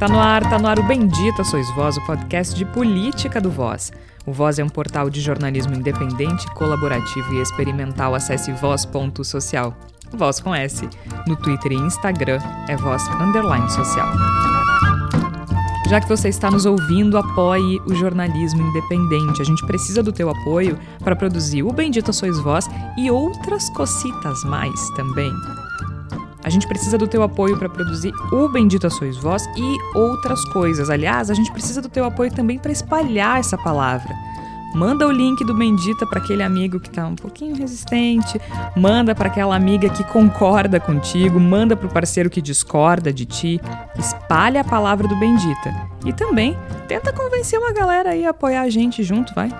Tá no ar, tá no ar o Bendita Sois Voz, o podcast de política do Voz. O Voz é um portal de jornalismo independente, colaborativo e experimental. Acesse voz.social. Voz com S. No Twitter e Instagram é voz underline social. Já que você está nos ouvindo, apoie o jornalismo independente. A gente precisa do teu apoio para produzir o Bendita Sois Voz e outras cocitas mais também. A gente precisa do teu apoio para produzir o Bendita Sois Voz e outras coisas. Aliás, a gente precisa do teu apoio também para espalhar essa palavra. Manda o link do Bendita para aquele amigo que está um pouquinho resistente, manda para aquela amiga que concorda contigo, manda para o parceiro que discorda de ti. Espalha a palavra do Bendita. E também tenta convencer uma galera aí a apoiar a gente junto, vai.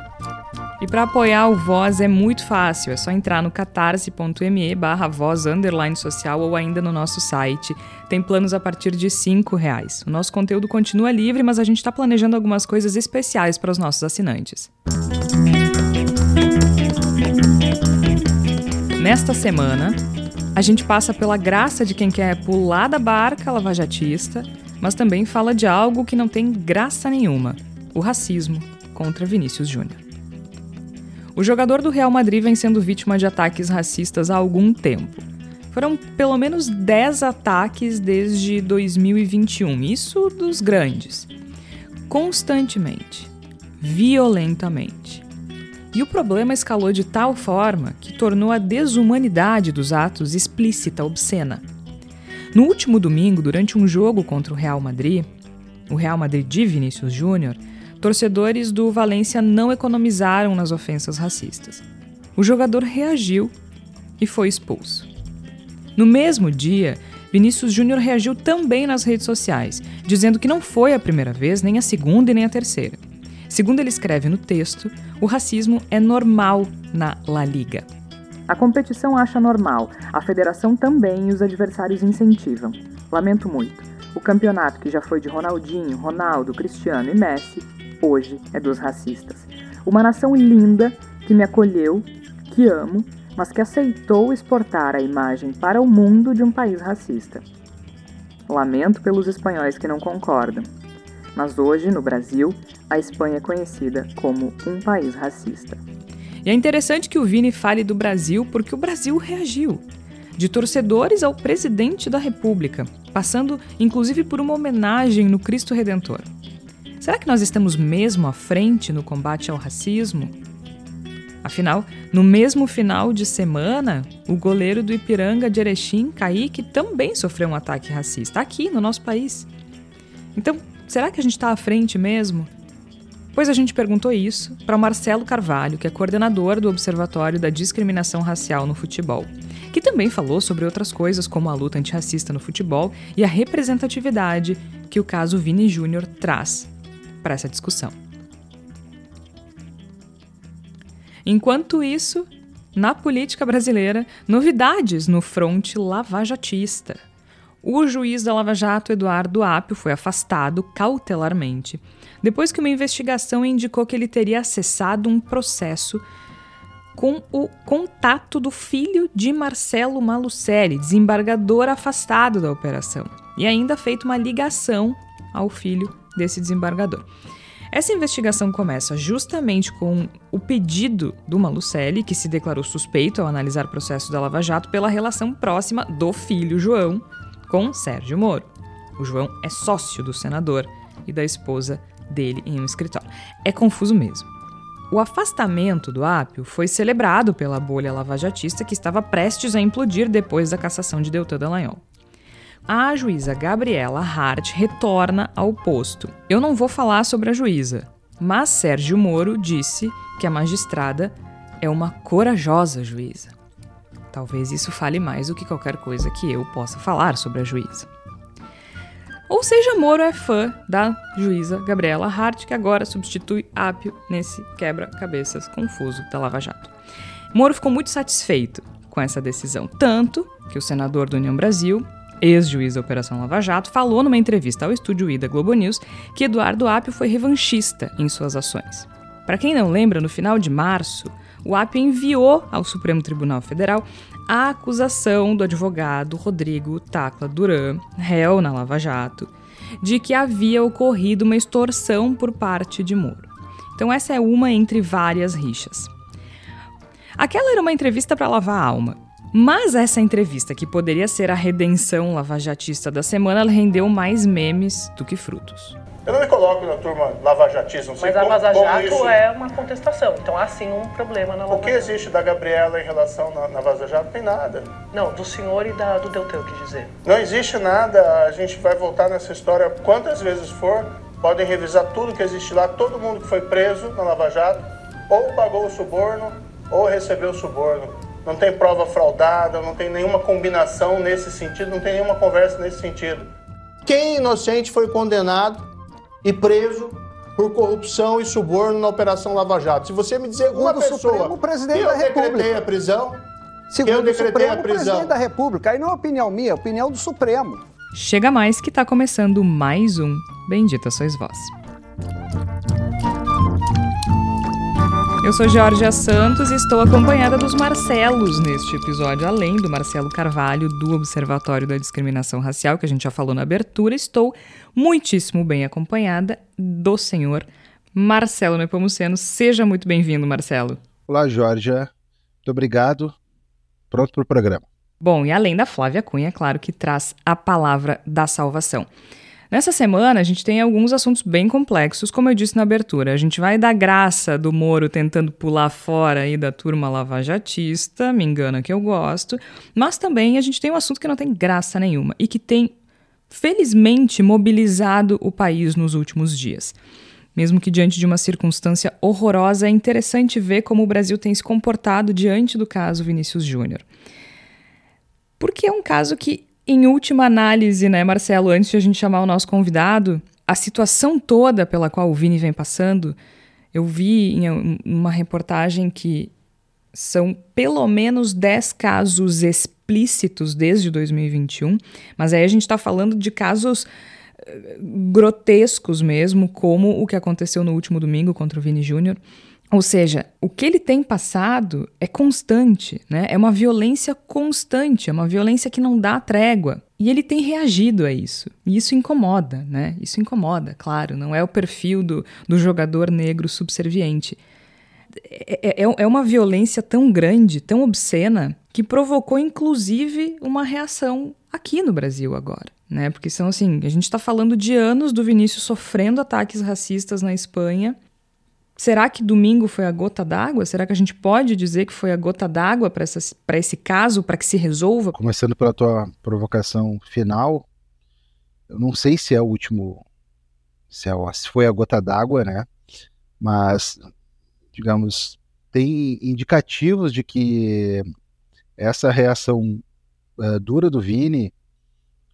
E para apoiar o Voz é muito fácil, é só entrar no catarse.me barra voz underline social ou ainda no nosso site. Tem planos a partir de R$ reais. O nosso conteúdo continua livre, mas a gente está planejando algumas coisas especiais para os nossos assinantes. Nesta semana, a gente passa pela graça de quem quer pular da barca lavajatista, mas também fala de algo que não tem graça nenhuma: o racismo contra Vinícius Júnior. O jogador do Real Madrid vem sendo vítima de ataques racistas há algum tempo. Foram pelo menos 10 ataques desde 2021, isso dos grandes. Constantemente, violentamente. E o problema escalou de tal forma que tornou a desumanidade dos atos explícita, obscena. No último domingo, durante um jogo contra o Real Madrid, o Real Madrid de Vinícius Júnior, torcedores do Valência não economizaram nas ofensas racistas. O jogador reagiu e foi expulso. No mesmo dia, Vinícius Júnior reagiu também nas redes sociais, dizendo que não foi a primeira vez, nem a segunda e nem a terceira. Segundo ele escreve no texto, o racismo é normal na La Liga. A competição acha normal, a federação também e os adversários incentivam. Lamento muito. O campeonato, que já foi de Ronaldinho, Ronaldo, Cristiano e Messi, hoje é dos racistas. Uma nação linda que me acolheu, que amo, mas que aceitou exportar a imagem para o mundo de um país racista. Lamento pelos espanhóis que não concordam, mas hoje, no Brasil, a Espanha é conhecida como um país racista. E é interessante que o Vini fale do Brasil porque o Brasil reagiu. De torcedores ao presidente da República, passando inclusive por uma homenagem no Cristo Redentor. Será que nós estamos mesmo à frente no combate ao racismo? Afinal, no mesmo final de semana, o goleiro do Ipiranga de Erechim, Kaique, também sofreu um ataque racista aqui no nosso país. Então, será que a gente está à frente mesmo? Pois a gente perguntou isso para Marcelo Carvalho, que é coordenador do Observatório da Discriminação Racial no Futebol, que também falou sobre outras coisas como a luta antirracista no futebol e a representatividade que o caso Vini Júnior traz para essa discussão. Enquanto isso, na política brasileira, novidades no fronte lavajatista. O juiz da Lava Jato, Eduardo Apio, foi afastado cautelarmente depois que uma investigação indicou que ele teria acessado um processo com o contato do filho de Marcelo Malucelli, desembargador afastado da operação, e ainda feito uma ligação ao filho desse desembargador. Essa investigação começa justamente com o pedido do Malucelli, que se declarou suspeito ao analisar o processo da Lava Jato pela relação próxima do filho João com Sérgio Moro. O João é sócio do senador e da esposa dele em um escritório. É confuso mesmo. O afastamento do Apio foi celebrado pela bolha lavajatista que estava prestes a implodir depois da cassação de Deltan Dallagnol a juíza Gabriela Hart retorna ao posto. Eu não vou falar sobre a juíza, mas Sérgio Moro disse que a magistrada é uma corajosa juíza. Talvez isso fale mais do que qualquer coisa que eu possa falar sobre a juíza. Ou seja, Moro é fã da juíza Gabriela Hart, que agora substitui Apio nesse quebra-cabeças confuso da Lava Jato. Moro ficou muito satisfeito com essa decisão, tanto que o senador do União Brasil, ex-juiz da Operação Lava Jato, falou numa entrevista ao estúdio Ida Globo News que Eduardo Apio foi revanchista em suas ações. Para quem não lembra, no final de março, o Apio enviou ao Supremo Tribunal Federal a acusação do advogado Rodrigo Tacla Duran, réu na Lava Jato, de que havia ocorrido uma extorsão por parte de Moro. Então, essa é uma entre várias rixas. Aquela era uma entrevista para lavar a alma. Mas essa entrevista, que poderia ser a redenção lavajatista da semana, rendeu mais memes do que frutos. Eu não me coloco na turma lavajatismo. Mas a Vaza Jato isso... é uma contestação, então há sim um problema na Lava O que existe da Gabriela em relação na, na Vaza Jato? Tem nada. Não, do senhor e da, do Deltan, quis dizer. Não existe nada, a gente vai voltar nessa história quantas vezes for, podem revisar tudo que existe lá, todo mundo que foi preso na Lava Jato, ou pagou o suborno, ou recebeu o suborno. Não tem prova fraudada, não tem nenhuma combinação nesse sentido, não tem nenhuma conversa nesse sentido. Quem inocente foi condenado e preso por corrupção e suborno na Operação Lava Jato. Se você me dizer uma pessoa Supremo, presidente eu da decretei a prisão, Segundo eu decretei Supremo, a prisão. presidente da República. Aí não é opinião minha, é opinião do Supremo. Chega mais que está começando mais um Bendita Sois Vós. Eu sou Georgia Santos e estou acompanhada dos Marcelos neste episódio, além do Marcelo Carvalho, do Observatório da Discriminação Racial, que a gente já falou na abertura. Estou muitíssimo bem acompanhada do senhor Marcelo Nepomuceno. Seja muito bem-vindo, Marcelo. Olá, Georgia. Muito obrigado. Pronto para o programa. Bom, e além da Flávia Cunha, claro que traz a palavra da salvação. Nessa semana, a gente tem alguns assuntos bem complexos, como eu disse na abertura. A gente vai dar graça do Moro tentando pular fora aí da turma lavajatista, me engana que eu gosto, mas também a gente tem um assunto que não tem graça nenhuma e que tem, felizmente, mobilizado o país nos últimos dias. Mesmo que diante de uma circunstância horrorosa, é interessante ver como o Brasil tem se comportado diante do caso Vinícius Júnior. Porque é um caso que em última análise, né, Marcelo, antes de a gente chamar o nosso convidado, a situação toda pela qual o Vini vem passando, eu vi em uma reportagem que são pelo menos 10 casos explícitos desde 2021, mas aí a gente está falando de casos eh, grotescos mesmo, como o que aconteceu no último domingo contra o Vini Júnior. Ou seja, o que ele tem passado é constante, né? É uma violência constante, é uma violência que não dá trégua. E ele tem reagido a isso. E isso incomoda, né? Isso incomoda, claro. Não é o perfil do, do jogador negro subserviente. É, é, é uma violência tão grande, tão obscena, que provocou inclusive uma reação aqui no Brasil agora. Né? Porque são assim, a gente está falando de anos do Vinícius sofrendo ataques racistas na Espanha Será que domingo foi a gota d'água? Será que a gente pode dizer que foi a gota d'água para esse caso, para que se resolva? Começando pela tua provocação final, eu não sei se é o último, se, é, se foi a gota d'água, né? Mas, digamos, tem indicativos de que essa reação uh, dura do Vini,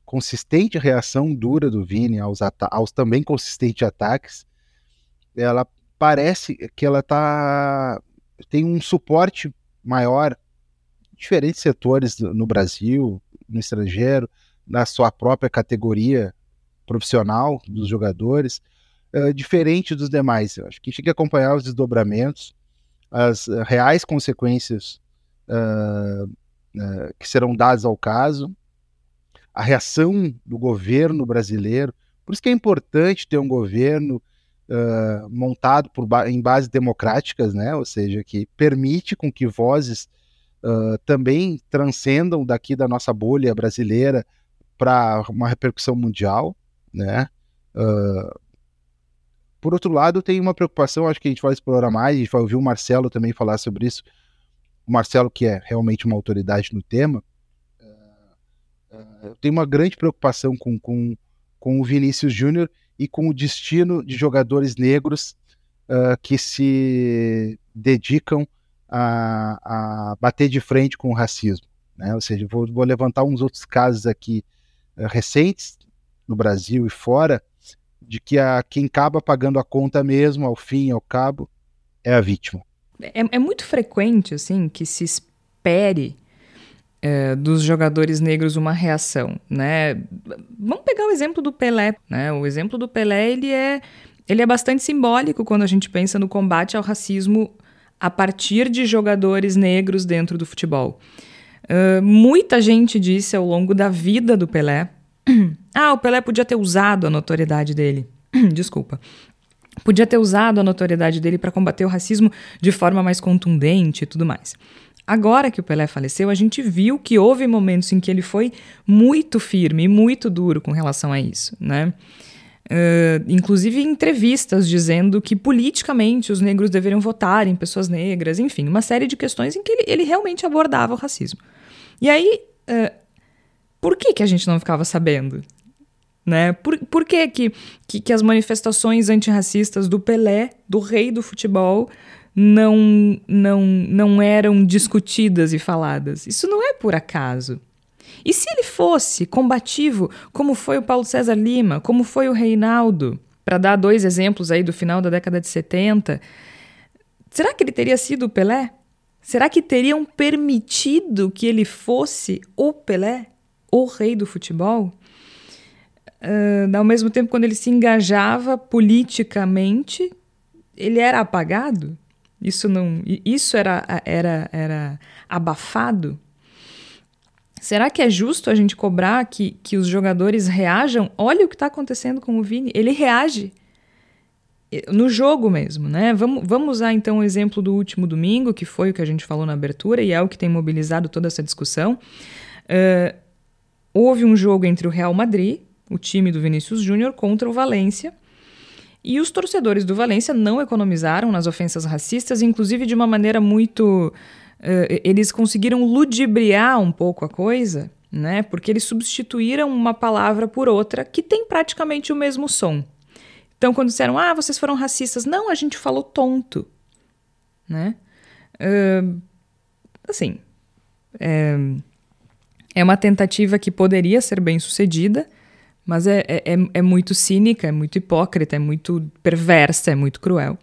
consistente reação dura do Vini aos, aos também consistentes ataques, ela parece que ela tá tem um suporte maior diferentes setores no Brasil, no estrangeiro, na sua própria categoria profissional dos jogadores, uh, diferente dos demais. Eu acho que a gente tem que acompanhar os desdobramentos, as uh, reais consequências uh, que serão dadas ao caso, a reação do governo brasileiro. Por isso que é importante ter um governo uh, montado ba em bases democráticas, né? ou seja, que permite com que vozes uh, também transcendam daqui da nossa bolha brasileira para uma repercussão mundial. Né? Uh, por outro lado, tem uma preocupação, acho que a gente vai explorar mais, a gente vai ouvir o Marcelo também falar sobre isso. O Marcelo, que é realmente uma autoridade no tema, uh, tem uma grande preocupação com, com, com o Vinícius Júnior e com o destino de jogadores negros uh, que se dedicam a, a, bater de frente com o racismo. Né? Ou seja, vou, vou levantar uns outros casos aqui uh, recentes, no Brasil e fora, de que a, quem acaba pagando a conta mesmo, ao fim e ao cabo, é a vítima. É, é muito frequente, assim, que se espere é, dos jogadores negros uma reação, né? Vamos pegar o exemplo do Pelé, né? O exemplo do Pelé ele é ele é bastante simbólico quando a gente pensa no combate ao racismo a partir de jogadores negros dentro do futebol. Uh, muita gente disse ao longo da vida do Pelé Ah, o Pelé podia ter usado a notoriedade dele. Desculpa. Podia ter usado a notoriedade dele para combater o racismo de forma mais contundente e tudo mais. Agora que o Pelé faleceu, a gente viu que houve momentos em que ele foi muito firme e muito duro com relação a isso, né? Uh, inclusive entrevistas dizendo que politicamente os negros deveriam votar em pessoas negras, enfim, uma série de questões em que ele, ele realmente abordava o racismo. E aí, uh, por que, que a gente não ficava sabendo? Né? Por, por que, que, que, que as manifestações antirracistas do Pelé, do rei do futebol, não, não, não eram discutidas e faladas. Isso não é por acaso. E se ele fosse combativo, como foi o Paulo César Lima, como foi o Reinaldo, para dar dois exemplos aí do final da década de 70, será que ele teria sido o Pelé? Será que teriam permitido que ele fosse o Pelé, o rei do futebol? Uh, ao mesmo tempo, quando ele se engajava politicamente, ele era apagado? Isso não, isso era, era, era abafado? Será que é justo a gente cobrar que, que os jogadores reajam? Olha o que está acontecendo com o Vini. Ele reage no jogo mesmo, né? Vamos, vamos usar então o exemplo do último domingo, que foi o que a gente falou na abertura e é o que tem mobilizado toda essa discussão. Uh, houve um jogo entre o Real Madrid, o time do Vinícius Júnior, contra o Valência. E os torcedores do Valência não economizaram nas ofensas racistas, inclusive de uma maneira muito. Uh, eles conseguiram ludibriar um pouco a coisa, né? Porque eles substituíram uma palavra por outra que tem praticamente o mesmo som. Então, quando disseram, ah, vocês foram racistas, não, a gente falou tonto, né? Uh, assim, é, é uma tentativa que poderia ser bem sucedida, mas é, é, é, é muito cínica, é muito hipócrita, é muito perversa, é muito cruel.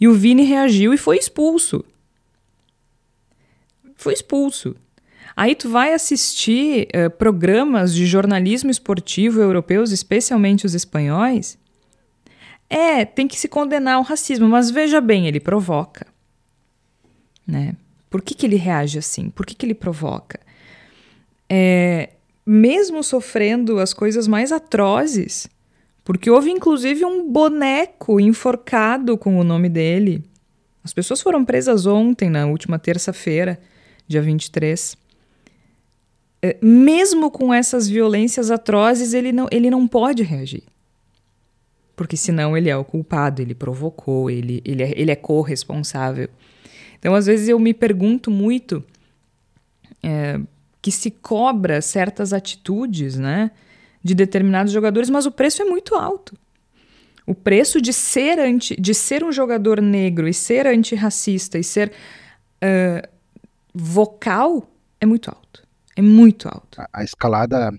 E o Vini reagiu e foi expulso. Foi expulso. Aí tu vai assistir uh, programas de jornalismo esportivo europeus, especialmente os espanhóis. É, tem que se condenar o racismo, mas veja bem, ele provoca. Né? Por que, que ele reage assim? Por que, que ele provoca? É, mesmo sofrendo as coisas mais atrozes, porque houve inclusive um boneco enforcado com o nome dele. As pessoas foram presas ontem, na última terça-feira, dia 23. É, mesmo com essas violências atrozes, ele não, ele não pode reagir. Porque senão ele é o culpado, ele provocou, ele, ele é, ele é corresponsável. Então, às vezes, eu me pergunto muito é, que se cobra certas atitudes, né, de determinados jogadores, mas o preço é muito alto. O preço de ser anti, de ser um jogador negro e ser antirracista e ser uh, vocal é muito alto. É muito alto. A, a escalada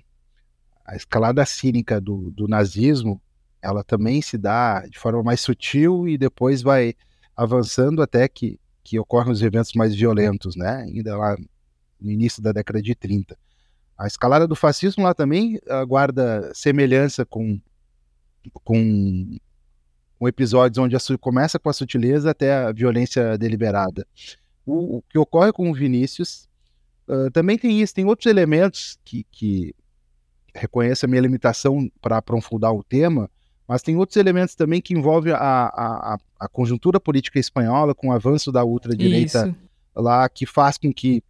a escalada cínica do, do nazismo, ela também se dá de forma mais sutil e depois vai avançando até que, que ocorrem os eventos mais violentos, né? Ainda lá no início da década de 30. A escalada do fascismo lá também uh, guarda semelhança com, com, com episódios onde a, começa com a sutileza até a violência deliberada. O, o que ocorre com o Vinícius uh, também tem isso, tem outros elementos que, que reconheço a minha limitação para aprofundar o tema, mas tem outros elementos também que envolvem a, a, a conjuntura política espanhola com o avanço da ultradireita lá, que faz com que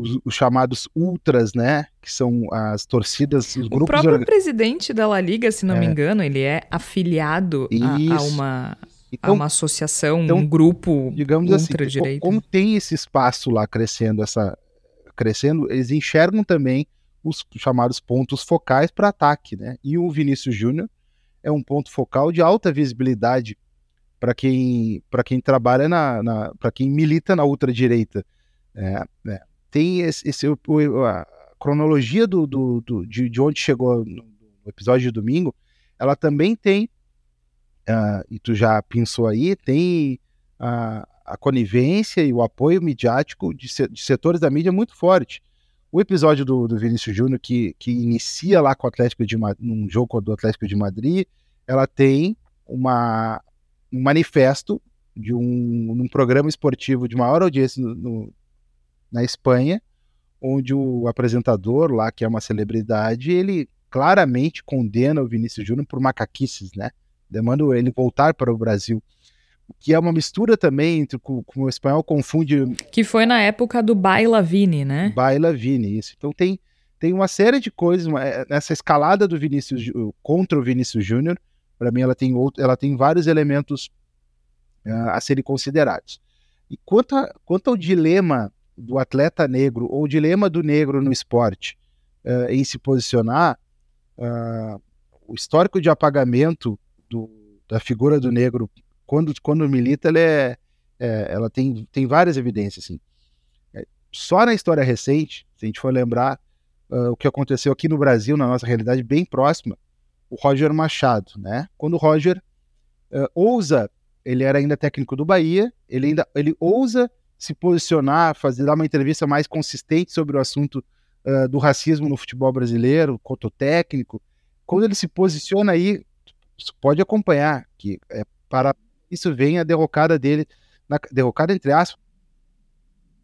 os, os, chamados ultras, né? Que são as torcidas, os grupos. O próprio presidente da La Liga, se não é. me engano, ele é afiliado a, a, uma. Então, a uma associação, então, um grupo digamos assim, ultradireita. Assim, como tem esse espaço lá crescendo, essa crescendo, eles enxergam também os chamados pontos focais para ataque, né? E o Vinícius Júnior é um ponto focal de alta visibilidade para quem para quem trabalha na, na para quem milita na ultradireita. É, é tem esse, esse a cronologia do, do, do de, de, onde chegou no, episódio de domingo, ela também tem, uh, e tu já pensou aí, tem a, a conivência e o apoio midiático de, de, setores da mídia muito forte. O episódio do, do Vinícius Júnior, que, que inicia lá com o Atlético de num jogo do Atlético de Madrid, ela tem uma, um manifesto de um, um programa esportivo de maior audiência no, no, na Espanha, onde o apresentador lá, que é uma celebridade, ele claramente condena o Vinícius Júnior por macaquices, né? Demanda ele voltar para o Brasil. Que é uma mistura também entre com, com o espanhol confunde. Que foi na época do Baila Vini, né? Baila Vini, isso. Então tem, tem uma série de coisas, uma, nessa escalada do Vinícius contra o Vinícius Júnior, para mim ela tem, outro, ela tem vários elementos uh, a serem considerados. E quanto, a, quanto ao dilema do atleta negro, ou o dilema do negro no esporte, uh, em se posicionar, uh, o histórico de apagamento do, da figura do negro, quando, quando milita, ela, é, é, ela tem, tem várias evidências. Assim. Só na história recente, se a gente for lembrar uh, o que aconteceu aqui no Brasil, na nossa realidade bem próxima, o Roger Machado. Né? Quando o Roger ousa ele era ainda técnico do Bahia, ele ainda ele ousa se posicionar, fazer dar uma entrevista mais consistente sobre o assunto uh, do racismo no futebol brasileiro, quanto técnico. Quando ele se posiciona aí, pode acompanhar que é, para isso vem a derrocada dele, na, derrocada entre aspas.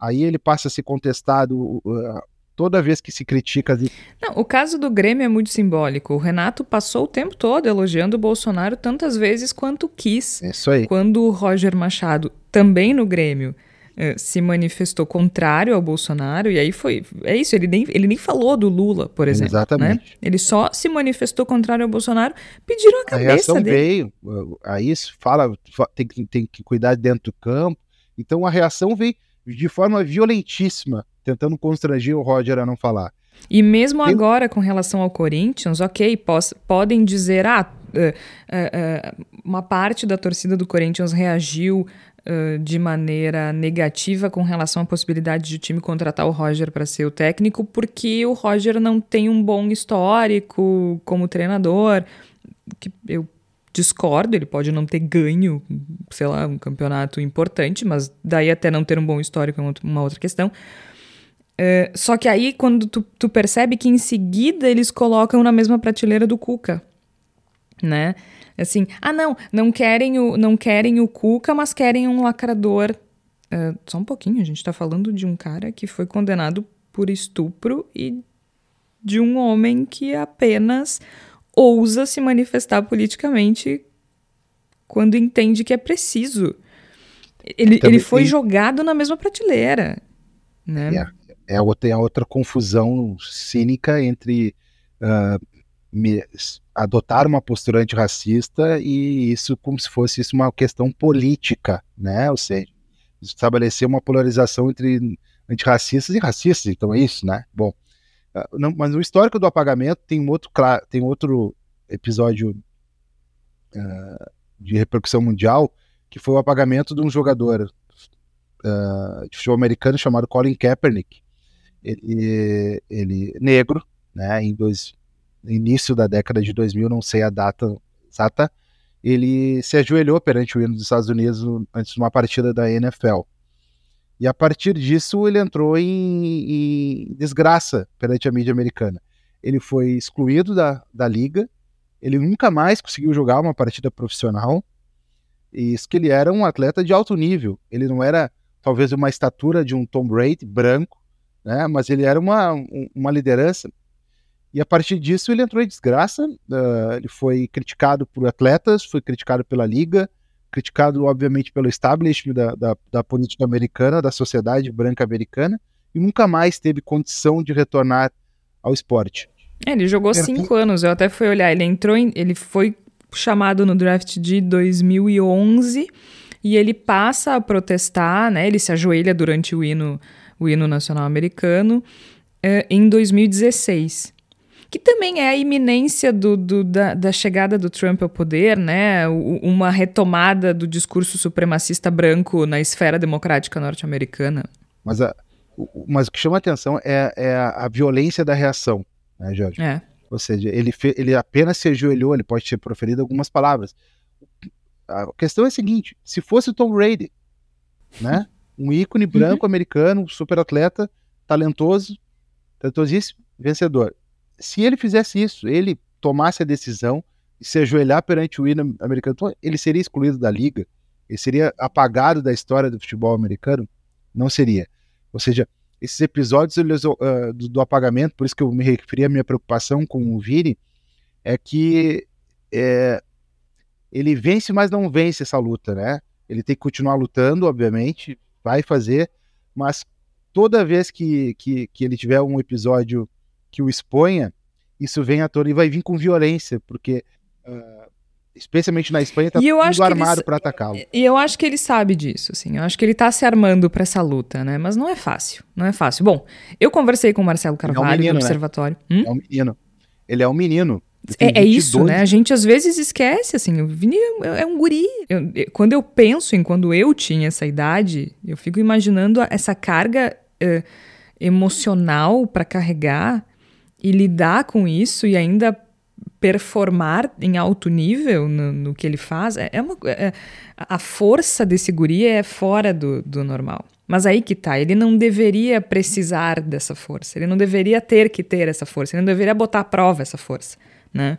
Aí ele passa a ser contestado uh, toda vez que se critica. Não, o caso do Grêmio é muito simbólico. O Renato passou o tempo todo elogiando o Bolsonaro tantas vezes quanto quis. É isso aí. Quando o Roger Machado, também no Grêmio, se manifestou contrário ao Bolsonaro, e aí foi. É isso, ele nem, ele nem falou do Lula, por exemplo. Né? Exatamente. Né? Ele só se manifestou contrário ao Bolsonaro, pediram a cabeça a reação dele. veio. Aí fala, tem, tem que cuidar dentro do campo. Então a reação veio de forma violentíssima tentando constranger o Roger a não falar. E mesmo Tem... agora, com relação ao Corinthians, ok, podem dizer, ah, uh, uh, uh, uma parte da torcida do Corinthians reagiu de maneira negativa com relação à possibilidade de o time contratar o Roger para ser o técnico, porque o Roger não tem um bom histórico como treinador, que eu discordo, ele pode não ter ganho, sei lá, um campeonato importante, mas daí até não ter um bom histórico é uma outra questão. É, só que aí, quando tu, tu percebe que em seguida eles colocam na mesma prateleira do Cuca, né? Assim, ah, não, não querem o, não querem o Cuca, mas querem um lacrador. Uh, só um pouquinho, a gente tá falando de um cara que foi condenado por estupro e de um homem que apenas ousa se manifestar politicamente quando entende que é preciso. Ele, ele foi jogado na mesma prateleira. Né? Yeah é outra, é outra confusão cínica entre uh, me, adotar uma postura antirracista e isso como se fosse isso uma questão política, né? Ou seja, estabelecer uma polarização entre antirracistas e racistas, então é isso, né? Bom, uh, não, mas no histórico do apagamento tem outro, tem outro episódio uh, de repercussão mundial que foi o apagamento de um jogador Uh, de futebol americano chamado Colin Kaepernick, ele, ele negro, né, em dois, início da década de 2000, não sei a data exata, ele se ajoelhou perante o hino dos Estados Unidos antes de uma partida da NFL. E a partir disso ele entrou em, em desgraça perante a mídia americana. Ele foi excluído da, da liga, ele nunca mais conseguiu jogar uma partida profissional. E isso que ele era um atleta de alto nível. Ele não era talvez uma estatura de um Tom Brady branco, né? Mas ele era uma, uma liderança. E a partir disso ele entrou em desgraça. Uh, ele foi criticado por atletas, foi criticado pela liga, criticado obviamente pelo establishment da, da, da política americana, da sociedade branca americana, e nunca mais teve condição de retornar ao esporte. É, ele jogou cinco anos. Eu até fui olhar. Ele entrou, em, ele foi chamado no draft de 2011 e ele passa a protestar, né? Ele se ajoelha durante o hino o hino nacional americano, é, em 2016. Que também é a iminência do, do, da, da, chegada do Trump ao poder, né? O, uma retomada do discurso supremacista branco na esfera democrática norte-americana. Mas, a, mas o que chama a atenção é, é a, violência da reação, né, Jorge? É. Ou seja, ele, fe, ele apenas se ajoelhou, ele pode ter proferido algumas palavras. A questão é a seguinte: se fosse o Tom Brady, né? Um ícone branco uhum. americano, super atleta, talentoso, talentosíssimo, vencedor. Se ele fizesse isso, ele tomasse a decisão de se ajoelhar perante o hino americano, então, ele seria excluído da liga? Ele seria apagado da história do futebol americano? Não seria. Ou seja, esses episódios uh, do, do, apagamento, por isso que eu me referi à minha preocupação com o Vini, é que é, ele vence, mas não vence essa luta, né? Ele tem que continuar lutando, obviamente, vai fazer, mas toda vez que, que, que ele tiver um episódio que o exponha, isso vem à tona e vai vir com violência, porque uh, especialmente na Espanha tá tudo armado para atacá-lo. E eu acho que ele sabe disso, assim. Eu acho que ele tá se armando para essa luta, né? Mas não é fácil, não é fácil. Bom, eu conversei com o Marcelo Carvalho é um menino, do né? Observatório. Né? Hum? É um menino. Ele é um menino. É, é, isso, né? A gente às vezes esquece, assim, o Vini é, é um guri. Eu, quando eu penso em quando eu tinha essa idade, eu fico imaginando essa carga uh, emocional para carregar e lidar com isso e ainda performar em alto nível no, no que ele faz. É, é uma, é, a força desse guri é fora do, do normal. Mas aí que tá, ele não deveria precisar dessa força, ele não deveria ter que ter essa força, ele não deveria botar à prova essa força né?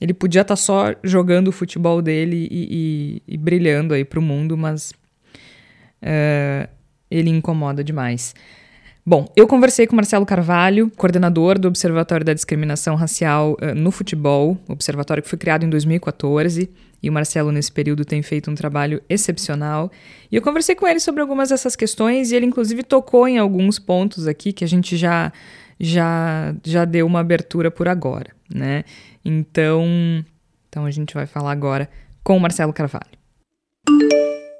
Ele podia estar tá só jogando o futebol dele e, e, e brilhando aí para o mundo, mas uh, ele incomoda demais. Bom, eu conversei com Marcelo Carvalho, coordenador do Observatório da Discriminação Racial uh, no Futebol, observatório que foi criado em 2014, e o Marcelo, nesse período, tem feito um trabalho excepcional. E eu conversei com ele sobre algumas dessas questões, e ele, inclusive, tocou em alguns pontos aqui que a gente já, já, já deu uma abertura por agora, né? Então, então a gente vai falar agora com o Marcelo Carvalho.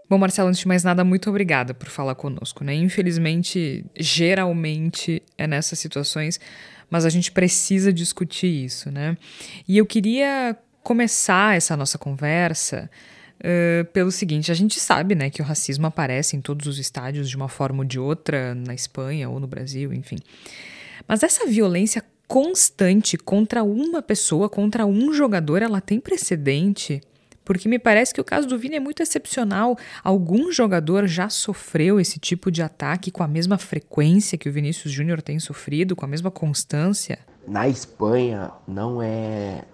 Bom, Marcelo, antes de mais nada, muito obrigada por falar conosco, né? Infelizmente, geralmente é nessas situações, mas a gente precisa discutir isso, né? E eu queria começar essa nossa conversa uh, pelo seguinte: a gente sabe, né, que o racismo aparece em todos os estádios de uma forma ou de outra, na Espanha ou no Brasil, enfim. Mas essa violência constante contra uma pessoa, contra um jogador, ela tem precedente? Porque me parece que o caso do Vini é muito excepcional. Algum jogador já sofreu esse tipo de ataque com a mesma frequência que o Vinícius Júnior tem sofrido, com a mesma constância? Na Espanha, não é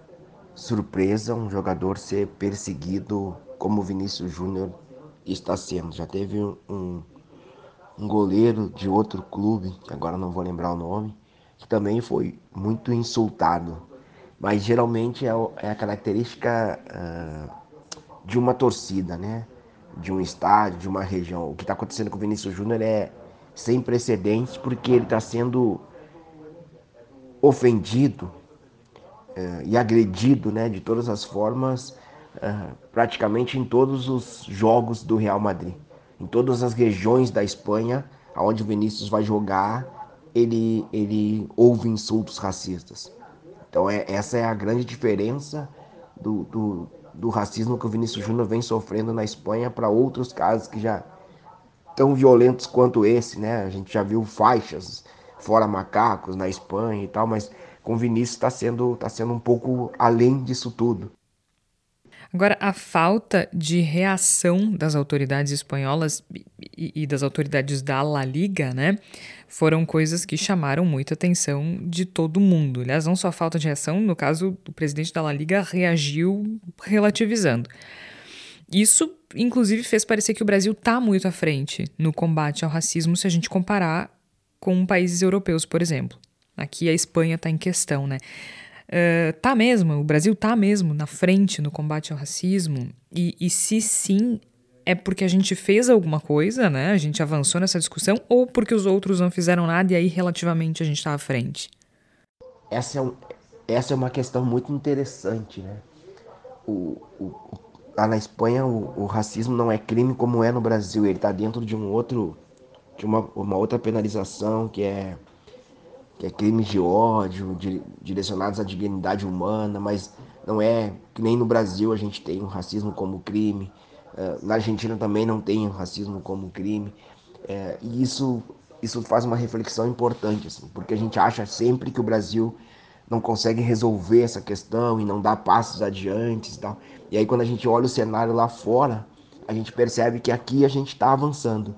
surpresa um jogador ser perseguido como o Vinícius Júnior está sendo. Já teve um, um goleiro de outro clube, que agora não vou lembrar o nome, que também foi muito insultado. Mas geralmente é, é a característica uh, de uma torcida, né? De um estádio, de uma região. O que está acontecendo com o Vinícius Júnior é sem precedentes, porque ele está sendo ofendido uh, e agredido né, de todas as formas, uh, praticamente em todos os jogos do Real Madrid. Em todas as regiões da Espanha, onde o Vinícius vai jogar, ele, ele ouve insultos racistas. Então é, essa é a grande diferença do, do, do racismo que o Vinícius Júnior vem sofrendo na Espanha para outros casos que já tão violentos quanto esse, né? A gente já viu faixas fora macacos na Espanha e tal, mas com o Vinícius está sendo, tá sendo um pouco além disso tudo. Agora, a falta de reação das autoridades espanholas e, e, das autoridades da La Liga, né, foram coisas que chamaram muita atenção de todo mundo. Aliás, não só a falta de reação, no caso, o presidente da La Liga reagiu relativizando. Isso, inclusive, fez parecer que o Brasil está muito à frente no combate ao racismo se a gente comparar com países europeus, por exemplo. Aqui a Espanha está em questão, né? Uh, tá mesmo, o Brasil tá mesmo na frente no combate ao racismo? E, e se sim, é porque a gente fez alguma coisa, né? A gente avançou nessa discussão, ou porque os outros não fizeram nada e aí relativamente a gente tá à frente? Essa é, um, essa é uma questão muito interessante, né? O, o, lá na Espanha o, o, racismo não é crime como é no Brasil, ele tá dentro de um outro, de uma, uma outra penalização que é que é crimes de ódio, de, direcionados à dignidade humana, mas não é que nem no Brasil a gente tem o racismo como crime, uh, na Argentina também não tem o racismo como crime, uh, e isso, isso faz uma reflexão importante, assim, porque a gente acha sempre que o Brasil não consegue resolver essa questão e não dá passos adiante e tal. E aí quando a gente olha o cenário lá fora, a gente percebe que aqui a gente está avançando.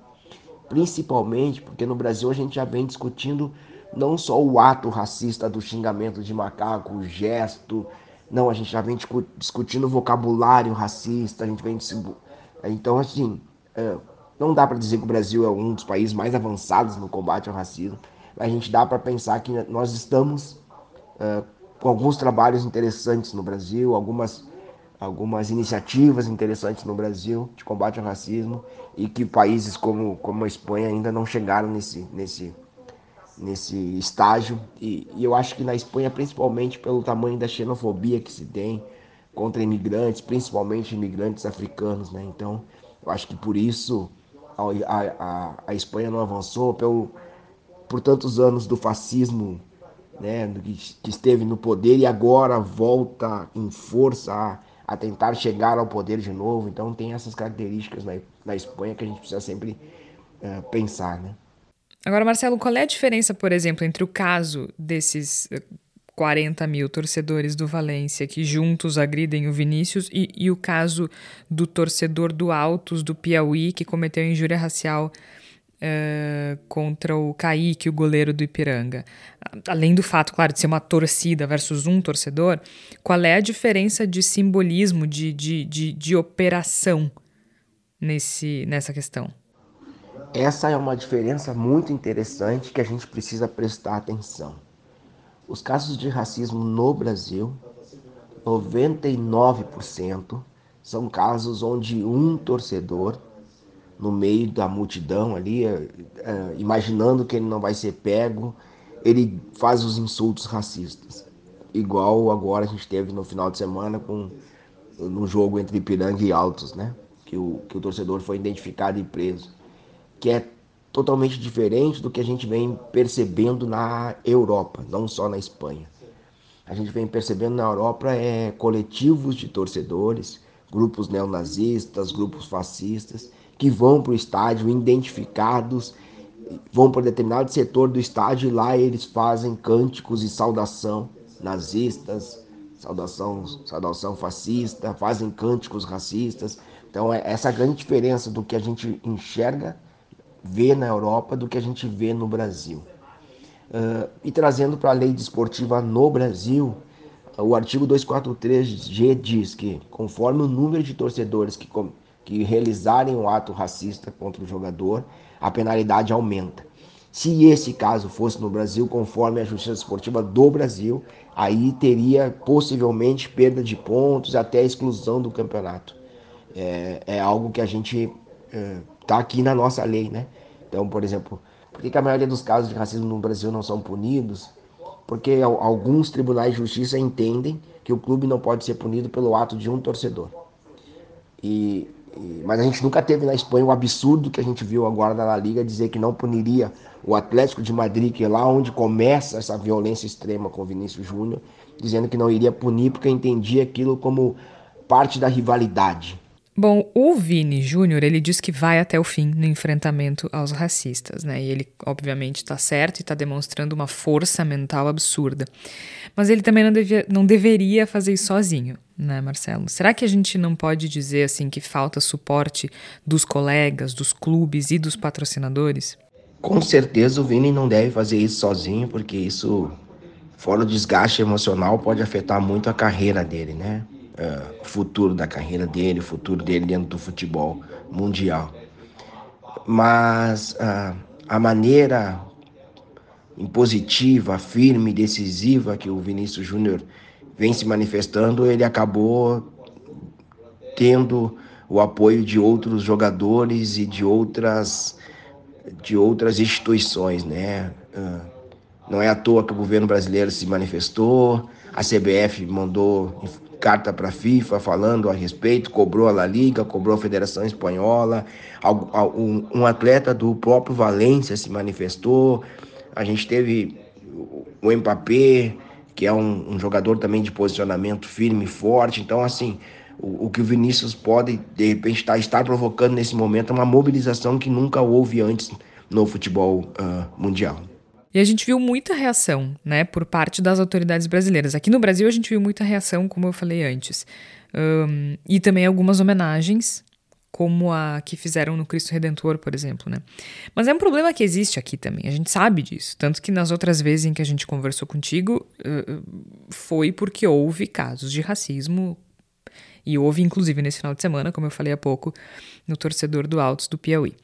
Principalmente porque no Brasil a gente já vem discutindo não só o ato racista do xingamento de macaco, o gesto. Não, a gente já vem discutindo vocabulário racista, a gente vem. Então, assim, é, não dá para dizer que o Brasil é um dos países mais avançados no combate ao racismo, mas a gente dá para pensar que nós estamos uh, com alguns trabalhos interessantes no Brasil, algumas, algumas iniciativas interessantes no Brasil de combate ao racismo e que países como, como a Espanha ainda não chegaram nesse, nesse, nesse estágio. E, e eu acho que na Espanha, principalmente pelo tamanho da xenofobia que se tem contra imigrantes, principalmente imigrantes africanos, né? Então, eu acho que por isso a, a, a Espanha não avançou pelo, por tantos anos do fascismo né, que esteve no poder e agora volta em força a, a, tentar chegar ao poder de novo. Então tem essas características na, na Espanha que a gente precisa sempre uh, pensar. Né? Agora, Marcelo, qual é a diferença, por exemplo, entre o caso desses 40 mil torcedores do Valência que juntos agridem o Vinícius e, e o caso do torcedor do Altos do Piauí que cometeu injúria racial uh, contra o Kaique, o goleiro do Ipiranga. Além do fato, claro, de ser uma torcida versus um torcedor, qual é a diferença de simbolismo, de, de, de, de operação nesse, nessa questão? Essa é uma diferença muito interessante que a gente precisa prestar atenção. Os casos de racismo no Brasil, 99% são casos onde um torcedor, no meio da multidão ali, é, é, imaginando que ele não vai ser pego, ele faz os insultos racistas. Igual agora a gente teve no final de semana com no jogo entre Ipiranga e Altos, né? Que o, que o torcedor foi identificado e preso. Que é totalmente diferente do que a gente vem percebendo na Europa, não só na Espanha. A gente vem percebendo na Europa é coletivos de torcedores, grupos neonazistas, grupos fascistas, que vão para o estádio identificados, vão para determinado setor do estádio e lá eles fazem cânticos e saudação nazistas, saudação, saudação fascista, fazem cânticos racistas. Então é essa grande diferença do que a gente enxerga vê na Europa do que a gente vê no Brasil. Uh, e trazendo para a lei desportiva no Brasil, o artigo 243G diz que, conforme o número de torcedores que, que realizarem um ato racista contra o jogador, a penalidade aumenta. Se esse caso fosse no Brasil, conforme a Justiça Esportiva do Brasil, aí teria possivelmente perda de pontos, até exclusão do campeonato. É, é algo que a gente é, Está aqui na nossa lei, né? Então, por exemplo, por que, que a maioria dos casos de racismo no Brasil não são punidos? Porque alguns tribunais de justiça entendem que o clube não pode ser punido pelo ato de um torcedor. E, e, mas a gente nunca teve na Espanha o absurdo que a gente viu agora na La Liga dizer que não puniria o Atlético de Madrid, que é lá onde começa essa violência extrema com o Vinícius Júnior, dizendo que não iria punir porque entendia aquilo como parte da rivalidade. Bom, o Vini Júnior, ele diz que vai até o fim no enfrentamento aos racistas, né? E ele, obviamente, está certo e está demonstrando uma força mental absurda. Mas ele também não, devia, não deveria fazer isso sozinho, né, Marcelo? Será que a gente não pode dizer, assim, que falta suporte dos colegas, dos clubes e dos patrocinadores? Com certeza o Vini não deve fazer isso sozinho, porque isso, fora o desgaste emocional, pode afetar muito a carreira dele, né? Uh, futuro da carreira dele, o futuro dele dentro do futebol mundial. Mas uh, a maneira impositiva, firme, decisiva que o Vinícius Júnior vem se manifestando, ele acabou tendo o apoio de outros jogadores e de outras de outras instituições, né? Uh, não é à toa que o governo brasileiro se manifestou, a CBF mandou carta para a FIFA falando a respeito, cobrou a La Liga, cobrou a Federação Espanhola, um atleta do próprio Valência se manifestou, a gente teve o Mbappé, que é um, um jogador também de posicionamento firme e forte, então assim, o, o, que o Vinícius pode de repente estar, estar provocando nesse momento é uma mobilização que nunca houve antes no futebol uh, mundial. E a gente viu muita reação, né, por parte das autoridades brasileiras. Aqui no Brasil a gente viu muita reação, como eu falei antes. Um, e também algumas homenagens, como a que fizeram no Cristo Redentor, por exemplo, né? Mas é um problema que existe aqui também, a gente sabe disso. Tanto que nas outras vezes em que a gente conversou contigo, uh, foi porque houve casos de racismo E houve, inclusive, nesse final de semana, como eu falei há pouco, no torcedor do Altos do Piauí.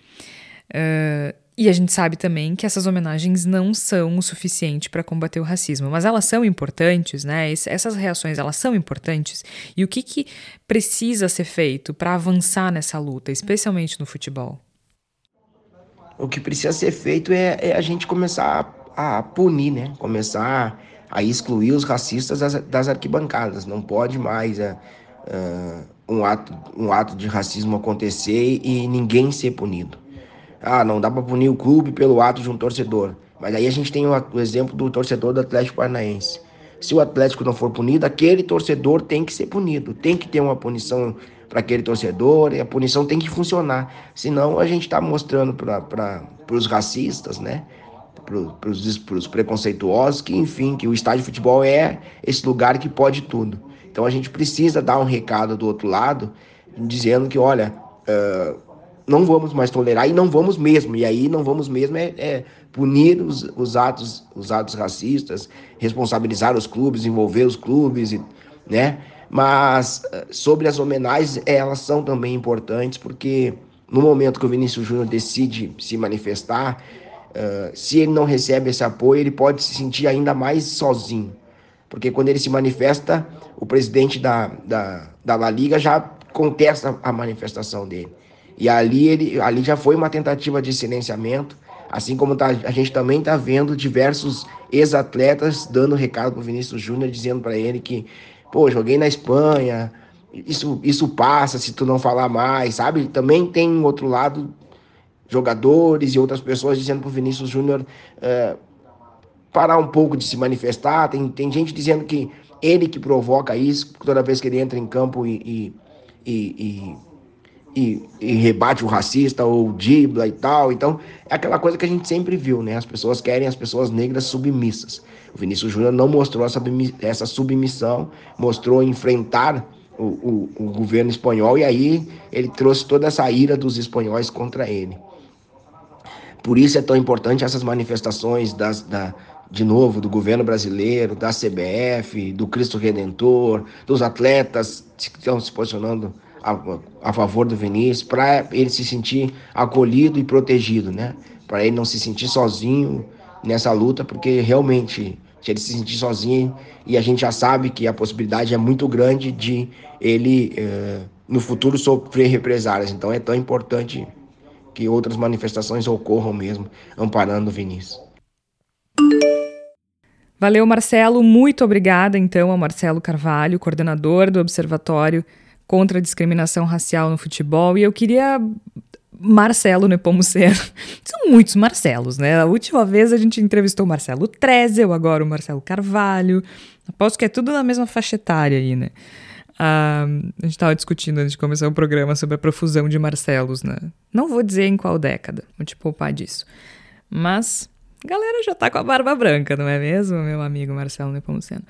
Uh, e a gente sabe também que essas homenagens não são o suficiente para combater o racismo, mas elas são importantes, né? Essas reações elas são importantes. E o que, que precisa ser feito para avançar nessa luta, especialmente no futebol? O que precisa ser feito é, é a gente começar a, a, punir, né? Começar a excluir os racistas das, das arquibancadas. Não pode mais é, é, um, ato, um ato de racismo acontecer e ninguém ser punido. Ah, não dá para punir o clube pelo ato de um torcedor. Mas aí a gente tem o, exemplo do torcedor do Atlético Paranaense. Se o Atlético não for punido, aquele torcedor tem que ser punido. Tem que ter uma punição para aquele torcedor e a punição tem que funcionar. Senão a gente está mostrando para os racistas, né? Para os preconceituosos, que enfim, que o estádio de futebol é esse lugar que pode tudo. Então a gente precisa dar um recado do outro lado, dizendo que, olha, uh, não vamos mais tolerar e não vamos mesmo. E aí não vamos mesmo é, é punir os, os, atos, os atos racistas, responsabilizar os clubes, envolver os clubes, né? Mas eh, sobre as homenagens, elas são também importantes porque no momento que o Vinícius Júnior decide se manifestar, uh, se ele não recebe esse apoio, ele pode se sentir ainda mais sozinho. Porque quando ele se manifesta, o presidente da, da, da La Liga já contesta a manifestação dele. E ali, ele, ali já foi uma tentativa de silenciamento, assim como tá, a gente também está vendo diversos ex-atletas dando recado para o Vinícius Júnior, dizendo para ele que, pô, joguei na Espanha, isso, isso passa se tu não falar mais, sabe? Também tem outro lado jogadores e outras pessoas dizendo para o Vinícius Júnior uh, parar um pouco de se manifestar. Tem, tem gente dizendo que ele que provoca isso toda vez que ele entra em campo e, e, e, e, e, rebate o racista ou dibla e tal. Então, é aquela coisa que a gente sempre viu, né? As pessoas querem as pessoas negras submissas. O Vinícius Júnior não mostrou essa, essa submissão, mostrou enfrentar o, o, o, governo espanhol e aí ele trouxe toda essa ira dos espanhóis contra ele. Por isso é tão importante essas manifestações das, da, de novo, do governo brasileiro, da CBF, do Cristo Redentor, dos atletas que estão se posicionando a, a favor do Vinícius, para ele se sentir acolhido e protegido, né? Para ele não se sentir sozinho nessa luta, porque realmente, se ele se sentir sozinho, e a gente já sabe que a possibilidade é muito grande de ele, eh, no futuro, sofrer represálias. Então é tão importante que outras manifestações ocorram mesmo, amparando o Vinícius. Valeu, Marcelo. Muito obrigada, então, ao Marcelo Carvalho, coordenador do Observatório contra a discriminação racial no futebol. E eu queria Marcelo Nepomuceno. São muitos Marcelos, né? A última vez a gente entrevistou o Marcelo Trezel, agora o Marcelo Carvalho. Aposto que é tudo na mesma faixa etária aí, né? Ah, a gente estava discutindo antes de começar o programa sobre a profusão de Marcelos, né? Não vou dizer em qual década, vou te poupar disso. Mas a galera já tá com a barba branca, não é mesmo, meu amigo Marcelo Nepomuceno?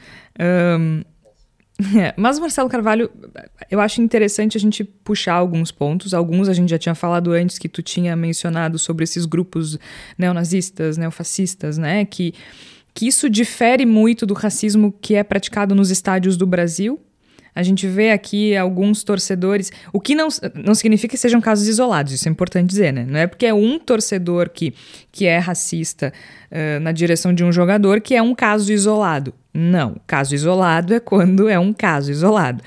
Um, É, mas Marcelo Carvalho, eu acho interessante a gente puxar alguns pontos. Alguns a gente já tinha falado antes que tu tinha mencionado sobre esses grupos neonazistas, neofascistas, né? Que, que isso difere muito do racismo que é praticado nos estádios do Brasil, a gente vê aqui alguns torcedores, o que não, não significa que sejam casos isolados, isso é importante dizer, né? Não é porque é um torcedor que, que é racista uh, na direção de um jogador que é um caso isolado. Não, caso isolado é quando é um caso isolado.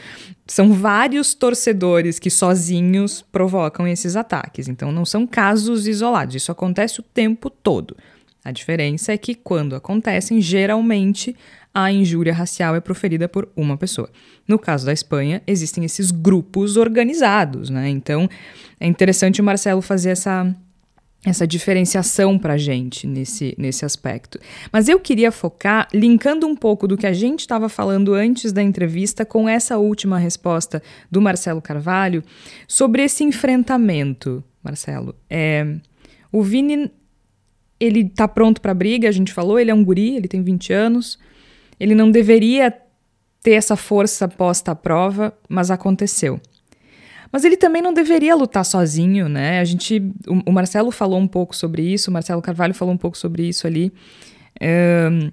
São vários torcedores que sozinhos provocam esses ataques, então não são casos isolados, isso acontece o tempo todo. A diferença é que quando acontecem, geralmente a injúria racial é proferida por uma pessoa. No caso da Espanha, existem esses grupos organizados, né? Então, é interessante o Marcelo fazer essa essa diferenciação para a gente nesse, nesse aspecto. Mas eu queria focar, linkando um pouco do que a gente estava falando antes da entrevista com essa última resposta do Marcelo Carvalho, sobre esse enfrentamento, Marcelo. É, o Vini, ele tá pronto para briga, a gente falou, ele é um guri, ele tem 20 anos, ele não deveria ter essa força posta à prova, mas aconteceu. Mas ele também não deveria lutar sozinho, né? A gente, o, Marcelo falou um pouco sobre isso, o Marcelo Carvalho falou um pouco sobre isso ali, um,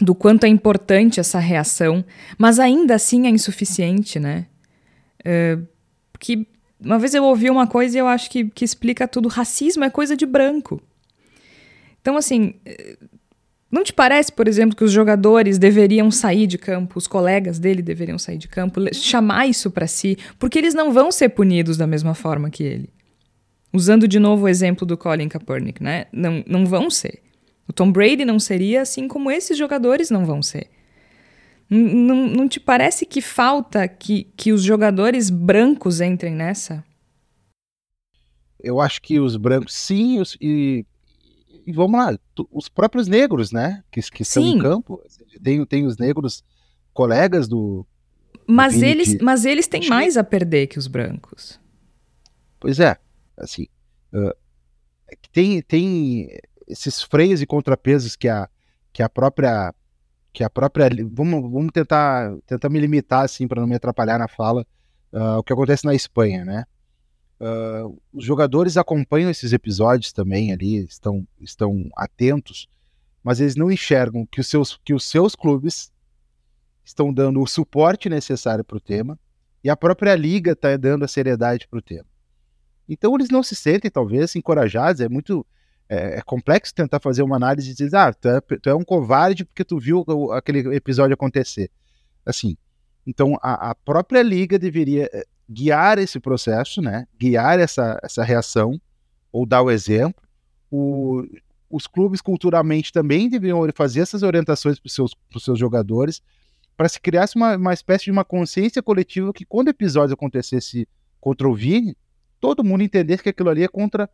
do quanto é importante essa reação, mas ainda assim é insuficiente, né? Que uma vez eu ouvi uma coisa e eu acho que, que explica tudo. Racismo é coisa de branco. Então, assim, não te parece, por exemplo, que os jogadores deveriam sair de campo, os colegas dele deveriam sair de campo, chamar isso para si, porque eles não vão ser punidos da mesma forma que ele. Usando de novo o exemplo do Colin Kaepernick, né? Não, não vão ser. O Tom Brady não seria, assim como esses jogadores não vão ser. Não, não te parece que falta que, que os jogadores brancos entrem nessa? Eu acho que os brancos sim, os, e, e vamos lá, os próprios negros, né? Que, que estão em campo. Tem, tem os negros colegas do. Mas, do eles, que... mas eles têm mais a perder que os brancos. Pois é, assim. Uh, tem, tem esses freios e contrapesos que a, que a própria que a própria vamos, vamos tentar tentar me limitar assim para não me atrapalhar na fala uh, o que acontece na Espanha né uh, os jogadores acompanham esses episódios também ali estão estão atentos mas eles não enxergam que os seus que os seus clubes estão dando o suporte necessário para o tema e a própria liga está dando a seriedade para o tema então eles não se sentem talvez encorajados é muito é, é, complexo tentar fazer uma análise e dizer, ah, tu é, tu é, um covarde porque tu viu aquele episódio acontecer. Assim, então a, a própria liga deveria eh, guiar esse processo, né? Guiar essa, essa reação ou dar o exemplo. O, os clubes culturalmente também deveriam fazer essas orientações para os seus, seus jogadores para se criasse uma, uma espécie de uma consciência coletiva que quando o episódio acontecesse contra o Vini, todo mundo entendesse que aquilo ali é contra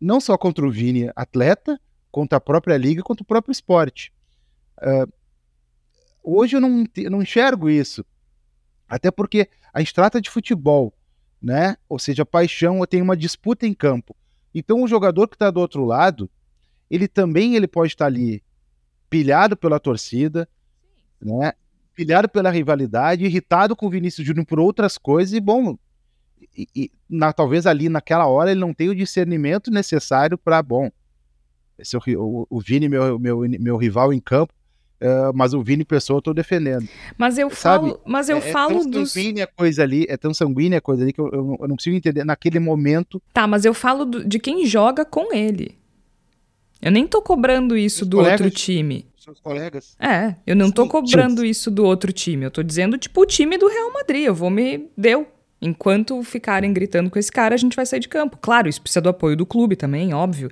não só contra o Vini atleta, contra a própria liga, contra o próprio esporte. Uh, hoje eu não, eu não enxergo isso, até porque a gente trata de futebol, né? Ou seja, paixão tem uma disputa em campo. Então o jogador que está do outro lado, ele também ele pode estar tá ali pilhado pela torcida, né? Pilhado pela rivalidade, irritado com o Vinícius Júnior por outras coisas e bom, e, e na, talvez ali naquela hora ele não tenha o discernimento necessário para, bom, esse, é o, o Vini, meu, meu, meu rival em campo, Uh, mas o Vini Pessoa eu tô defendendo. Mas eu Sabe? falo, mas eu é, falo é tão dos sanguínea coisa ali, é tão sanguínea a coisa ali que eu, eu, eu, não consigo entender naquele momento. Tá, mas eu falo do, de quem joga com ele. Eu nem tô cobrando isso do colegas, outro time. Seus colegas? É, eu não Sim, tô cobrando isso do outro time. Eu tô dizendo tipo o time do Real Madrid. Eu vou me deu, Enquanto ficarem gritando com esse cara, a gente vai sair de campo. Claro, isso precisa do apoio do clube também, óbvio.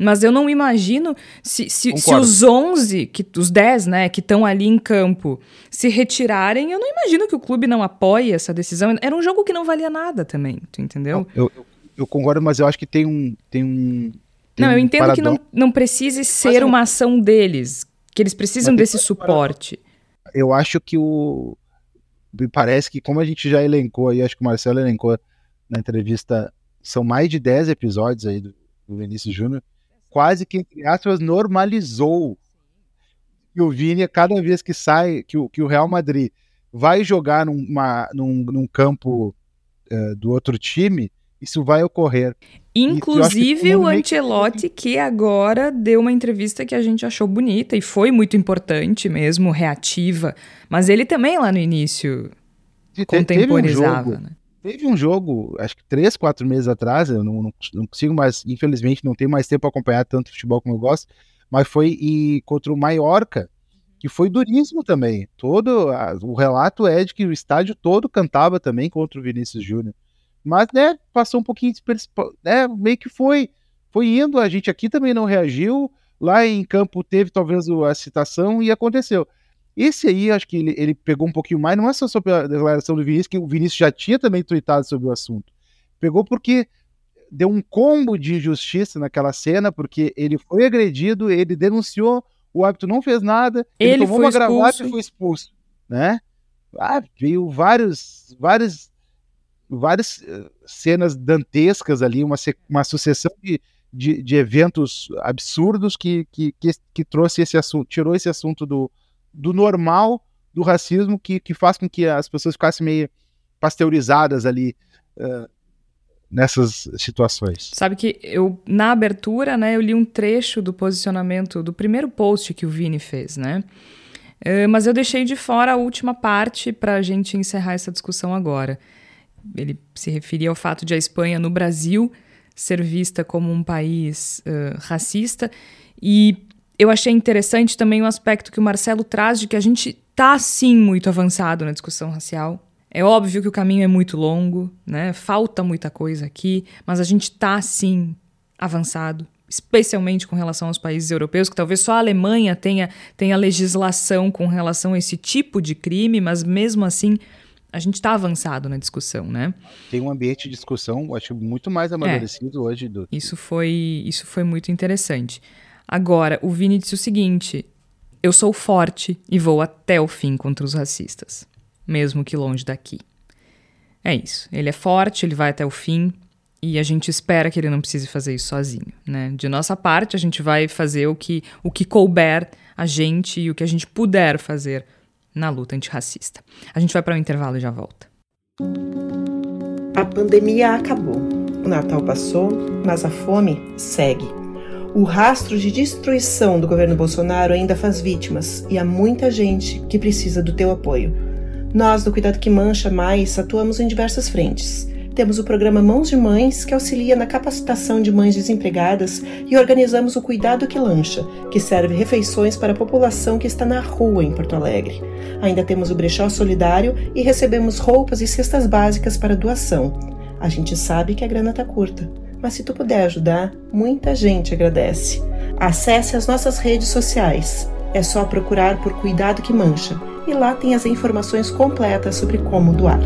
Mas eu não imagino se, se, se os 11, que, os 10, né, que estão ali em campo, se retirarem, eu não imagino que o clube não apoie essa decisão. Era um jogo que não valia nada também, tu entendeu? Eu, eu, eu concordo, mas eu acho que tem um. Tem um tem não, eu entendo um que não, não precise ser uma ação deles, que eles precisam desse suporte. Eu acho que o me parece que, como a gente já elencou aí, acho que o Marcelo elencou na entrevista, são mais de 10 episódios aí do, do Vinícius Júnior, quase que, entre aspas, normalizou que o Vini, cada vez que sai, que o, que o Real Madrid vai jogar numa, num, num campo uh, do outro time, isso vai ocorrer. Inclusive o Ancelotti, que agora deu uma entrevista que a gente achou bonita e foi muito importante mesmo, reativa. Mas ele também lá no início Te, contemporizava, teve um jogo, né? Teve um jogo, acho que três, quatro meses atrás, eu não, não, não consigo mais, infelizmente, não tenho mais tempo para acompanhar tanto futebol como eu gosto, mas foi e, contra o Mallorca, que foi duríssimo também. Todo a, o relato é de que o estádio todo cantava também contra o Vinícius Júnior. Mas, né, passou um pouquinho, né, meio que foi, foi indo, a gente aqui também não reagiu, lá em campo teve talvez a citação e aconteceu. Esse aí, acho que ele, ele pegou um pouquinho mais, não é só sobre a declaração do Vinícius, que o Vinícius já tinha também tweetado sobre o assunto. Pegou porque deu um combo de injustiça naquela cena, porque ele foi agredido, ele denunciou, o árbitro não fez nada, ele, ele tomou uma gravata e foi expulso, né? Ah, veio vários, vários várias eh, cenas dantescas ali, uma, uma sucessão de, de, de eventos absurdos que, que, que, que, trouxe esse assunto, tirou esse assunto do, do normal do racismo que, que faz com que as pessoas ficassem meio pasteurizadas ali uh, nessas situações. Sabe que eu, na abertura, né, eu li um trecho do posicionamento do primeiro post que o Vini fez, né? Uh, mas eu deixei de fora a última parte para a gente encerrar essa discussão agora ele se referia ao fato de a Espanha no Brasil ser vista como um país uh, racista. E eu achei interessante também o aspecto que o Marcelo traz de que a gente está sim muito avançado na discussão racial. É óbvio que o caminho é muito longo, né? Falta muita coisa aqui, mas a gente está sim avançado, especialmente com relação aos países europeus, que talvez só a Alemanha tenha, tenha legislação com relação a esse tipo de crime, mas mesmo assim a gente está avançado na discussão, né? Tem um ambiente de discussão, acho muito mais amadurecido é, hoje do. Isso foi, isso foi muito interessante. Agora, o Vini disse o seguinte: eu sou forte e vou até o fim contra os racistas, mesmo que longe daqui. É isso. Ele é forte, ele vai até o fim e a gente espera que ele não precise fazer isso sozinho, né? De nossa parte, a gente vai fazer o que o que couber a gente e o que a gente puder fazer na luta antirracista. A gente vai para o um intervalo e já volta. A pandemia acabou. O Natal passou, mas a fome segue. O rastro de destruição do governo Bolsonaro ainda faz vítimas e há muita gente que precisa do teu apoio. Nós, do Cuidado que Mancha Mais, atuamos em diversas frentes temos o programa Mãos de Mães, que auxilia na capacitação de mães desempregadas, e organizamos o Cuidado que Lancha, que serve refeições para a população que está na rua em Porto Alegre. Ainda temos o Brechó Solidário e recebemos roupas e cestas básicas para doação. A gente sabe que a grana está curta, mas se tu puder ajudar, muita gente agradece. Acesse as nossas redes sociais. É só procurar por Cuidado que Mancha e lá tem as informações completas sobre como doar.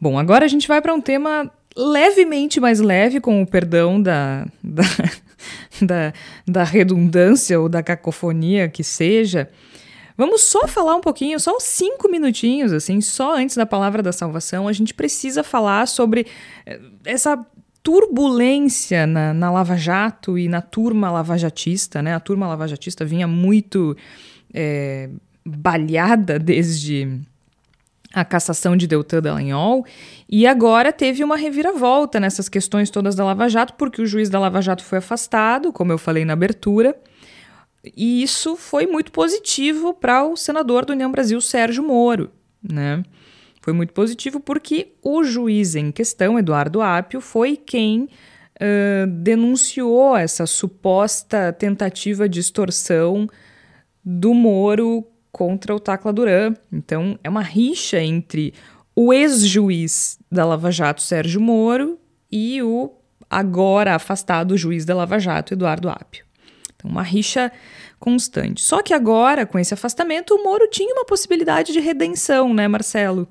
Bom, agora a gente vai para um tema levemente mais leve, com o perdão da, da, da, da redundância ou da cacofonia que seja. Vamos só falar um pouquinho, só uns cinco minutinhos, assim, só antes da palavra da salvação, a gente precisa falar sobre eh, essa turbulência na, na Lava Jato e na turma lavajatista, né? A turma lavajatista vinha muito é, balhada desde a cassação de Deltan Dallagnol, e agora teve uma reviravolta nessas questões todas da Lava Jato, porque o juiz da Lava Jato foi afastado, como eu falei na abertura, e isso foi muito positivo para o senador do União Brasil, Sérgio Moro, né? Foi muito positivo porque o juiz em questão, Eduardo Apio, foi quem uh, denunciou essa suposta tentativa de extorsão do Moro contra o Tacla Duran. Então, é uma rixa entre o ex-juiz da Lava Jato, Sérgio Moro, e o agora afastado juiz da Lava Jato, Eduardo Apio. Então, uma rixa constante. Só que agora, com esse afastamento, o Moro tinha uma possibilidade de redenção, né, Marcelo?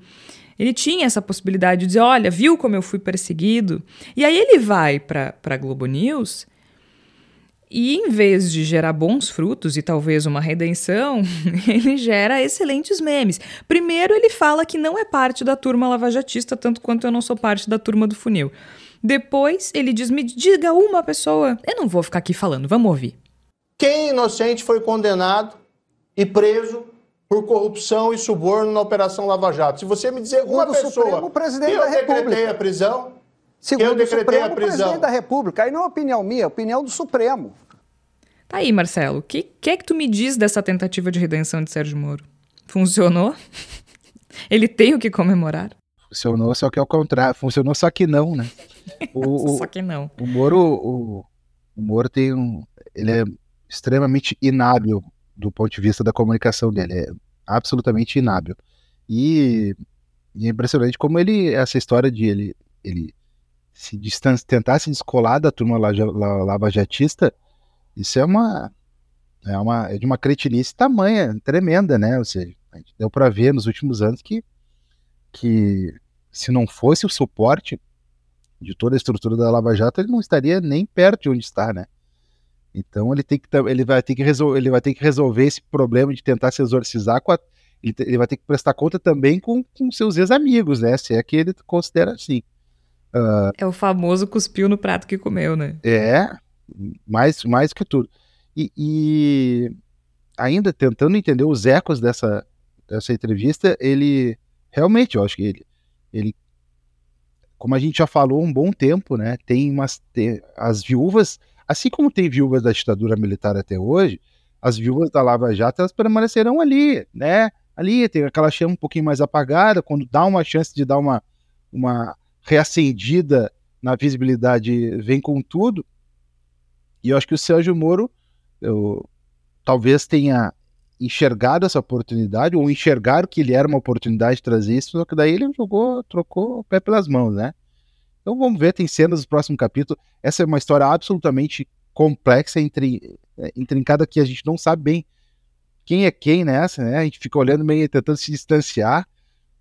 Ele tinha essa possibilidade de dizer: olha, viu como eu fui perseguido? E aí ele vai para a Globo News e em vez de gerar bons frutos e talvez uma redenção, ele gera excelentes memes. Primeiro, ele fala que não é parte da turma lavajatista, tanto quanto eu não sou parte da turma do funil. Depois, ele diz: me diga uma pessoa. Eu não vou ficar aqui falando, vamos ouvir. Quem inocente foi condenado e preso por corrupção e suborno na Operação Lava Jato? Se você me dizer uma pessoa Supremo, presidente eu da decretei República. a prisão, Segundo o Supremo, prisão. presidente da República. Aí não é opinião minha, é opinião do Supremo. Tá aí, Marcelo. O que, que é que tu me diz dessa tentativa de redenção de Sérgio Moro? Funcionou? Ele tem o que comemorar? Funcionou, só que ao contrário. Funcionou, só que não, né? O, o, Só que não. o Moro, o, o Moro tem um. Ele é extremamente inábil do ponto de vista da comunicação dele. É absolutamente inábil. E, e é impressionante como ele. Essa história de ele, ele se distan tentar se descolar da turma lava, lava-jatista, isso é uma. É, uma, é de uma cretinice tamanha, tremenda, né? Ou seja, deu para ver nos últimos anos que, que se não fosse o suporte de toda a estrutura da Lava Jato, ele não estaria nem perto de onde está, né? Então ele tem que ele vai ter que resolver ele vai ter que resolver esse problema de tentar se exorcizar com a, ele, ele vai ter que prestar conta também com, com seus ex-amigos, né? Se é que ele considera assim. Uh, É o famoso cuspiu no prato que comeu, né? é, mais, mais que tudo. E, e ainda tentando entender os ecos dessa, dessa entrevista, ele realmente, eu acho que ele, ele como a gente já falou há um bom tempo, né? Tem umas. Tem, as viúvas, assim como tem viúvas da ditadura militar até hoje, as viúvas da Lava Jato elas permanecerão ali, né? ali, tem aquela chama um pouquinho mais apagada, quando dá uma chance de dar uma, uma reacendida na visibilidade, vem com tudo. E eu acho que o Sérgio Moro eu, talvez tenha enxergado essa oportunidade, ou enxergar que ele era uma oportunidade de trazer isso, só que daí ele jogou, trocou o pé pelas mãos, né? Então vamos ver, tem cenas do próximo capítulo. Essa é uma história absolutamente complexa, entre, é, intrincada, que a gente não sabe bem quem é quem nessa, né? A gente fica olhando meio tentando se distanciar.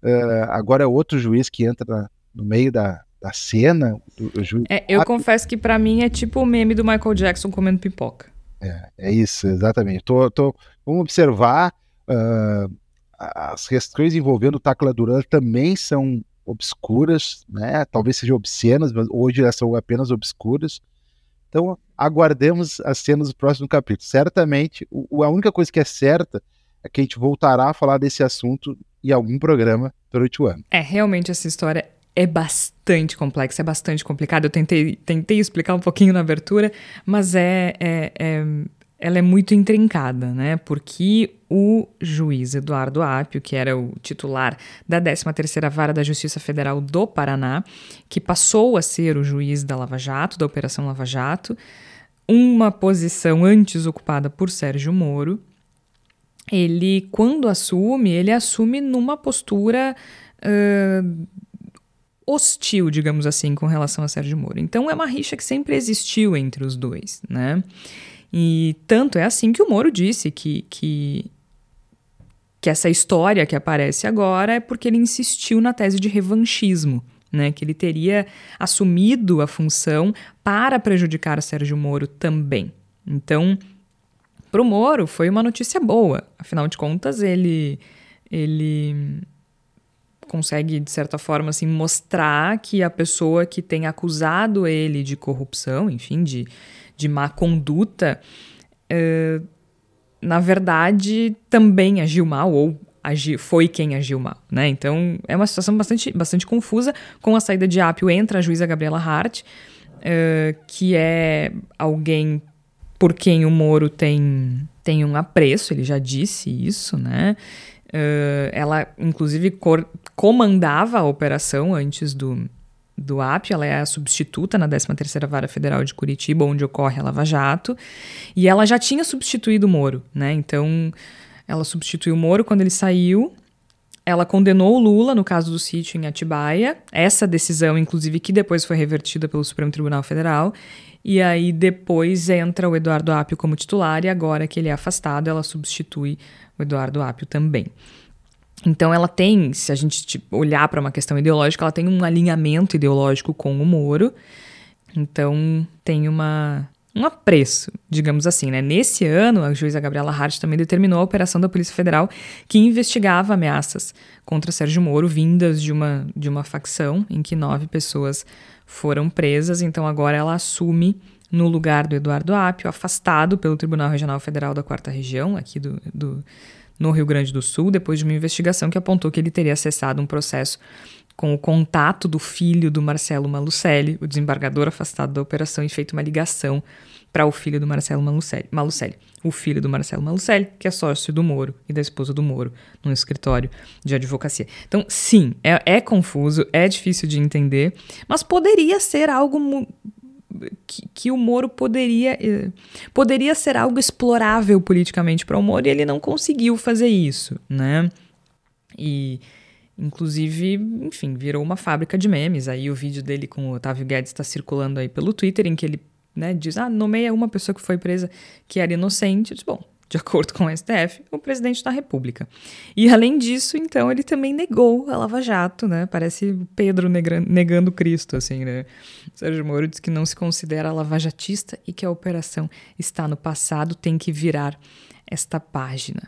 Uh, agora é outro juiz que entra no meio da, da cena. Do, do é, eu confesso que para mim é tipo o meme do Michael Jackson comendo pipoca. É, é isso, exatamente. Tô, tô, vamos observar. Uh, as questões envolvendo o Tacla Duran também são obscuras, né? Talvez sejam obscenas, mas hoje elas são apenas obscuras. Então, aguardemos as cenas do próximo capítulo. Certamente, o, a única coisa que é certa é que a gente voltará a falar desse assunto em algum programa durante o ano. É, realmente essa história é bastante complexa, é bastante complicada. Eu tentei, tentei explicar um pouquinho na abertura, mas é, é, é ela é muito intrincada, né? Porque o juiz Eduardo Apio, que era o titular da 13ª Vara da Justiça Federal do Paraná, que passou a ser o juiz da Lava Jato, da Operação Lava Jato, uma posição antes ocupada por Sérgio Moro, ele, quando assume, ele assume numa postura uh, hostil, digamos assim, com relação a Sérgio Moro. Então é uma rixa que sempre existiu entre os dois, né? E tanto é assim que o Moro disse que, que, que essa história que aparece agora é porque ele insistiu na tese de revanchismo, né? Que ele teria assumido a função para prejudicar Sérgio Moro também. Então, para o Moro foi uma notícia boa. Afinal de contas, ele ele consegue, de certa forma, assim, mostrar que a pessoa que tem acusado ele de corrupção, enfim, de, de má conduta, uh, na verdade também agiu mal, ou agi, foi quem agiu mal, né? Então é uma situação bastante, bastante confusa. Com a saída de Apio entra a juíza Gabriela Hart, uh, que é alguém por quem o Moro tem, tem um apreço, ele já disse isso, né? Uh, ela, inclusive, comandava a operação antes do, do AP, ela é a substituta na 13ª Vara Federal de Curitiba, onde ocorre a Lava Jato, e ela já tinha substituído o Moro, né? Então, ela substituiu o Moro. Quando ele saiu, ela condenou o Lula no caso do sítio em Atibaia, essa decisão, inclusive, que depois foi revertida pelo Supremo Tribunal Federal, e aí depois entra o Eduardo Apio como titular, e agora que ele é afastado, ela substitui o Eduardo Apio também. Então ela tem, se a gente tipo, olhar para uma questão ideológica, ela tem um alinhamento ideológico com o Moro. Então tem uma um apreço, digamos assim, né? Nesse ano, a juíza Gabriela Hart também determinou a operação da Polícia Federal que investigava ameaças contra Sérgio Moro vindas de uma de uma facção em que nove pessoas foram presas. Então agora ela assume no lugar do Eduardo Apio, afastado pelo Tribunal Regional Federal da Quarta Região, aqui do, do, no Rio Grande do Sul, depois de uma investigação que apontou que ele teria acessado um processo com o contato do filho do Marcelo Malucelli, o desembargador afastado da operação, e feito uma ligação para o filho do Marcelo Malucelli, Malucelli, o filho do Marcelo Malucelli, que é sócio do Moro e da esposa do Moro, num escritório de advocacia. Então, sim, é, é confuso, é difícil de entender, mas poderia ser algo que, que, o Moro poderia, eh, poderia ser algo explorável politicamente para o Moro e ele não conseguiu fazer isso, né? E, inclusive, enfim, virou uma fábrica de memes. Aí o vídeo dele com o Otávio Guedes está circulando aí pelo Twitter, em que ele né, diz, ah, nomeia uma pessoa que foi presa que era inocente. diz, bom, de acordo com o STF, o presidente da República. E além disso, então, ele também negou a Lava Jato, né? Parece Pedro negando Cristo, assim, né? Sérgio Moro diz que não se considera lavajatista e que a operação está no passado, tem que virar esta página.